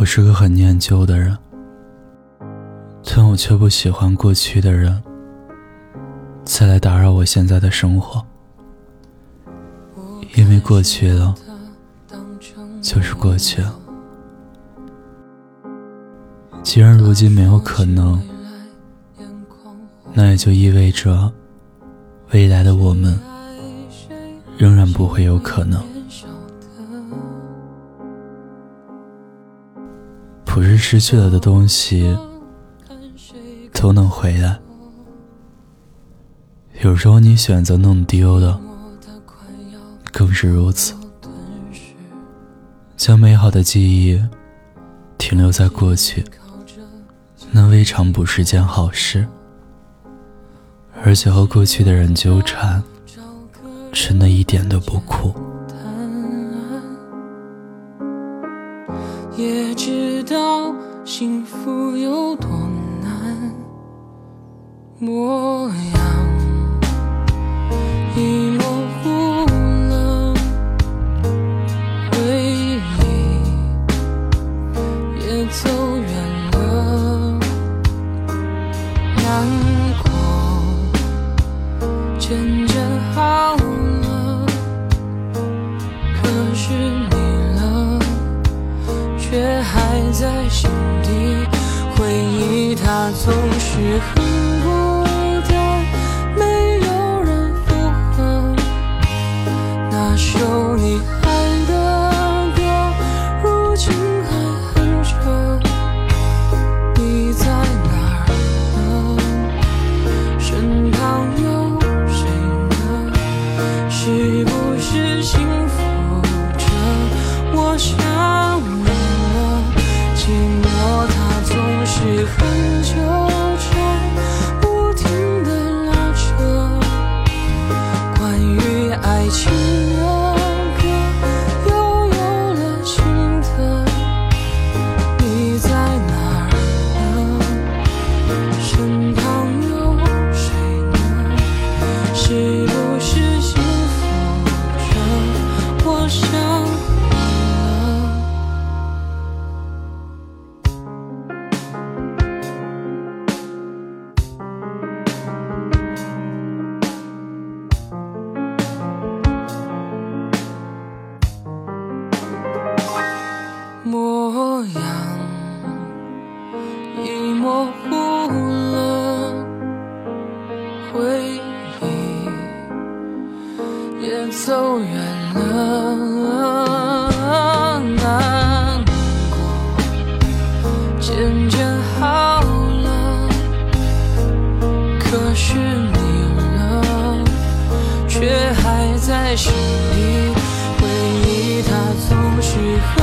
我是个很念旧的人，但我却不喜欢过去的人再来打扰我现在的生活，因为过去了就是过去了。既然如今没有可能，那也就意味着未来的我们仍然不会有可能。不是失去了的东西都能回来，有时候你选择弄丢的更是如此。将美好的记忆停留在过去。那未尝不是件好事，而且和过去的人纠缠，真的一点都不酷。也知道幸福有多难，模样已模糊了，回忆也走远了。难过渐渐好了，可是总是很孤单，没有人附和。那首你爱的歌，如今还哼着。你在哪儿呢？身旁有谁呢？是不是幸福？走远了难过。渐渐好了可是你呢？却还在心里回忆它总是很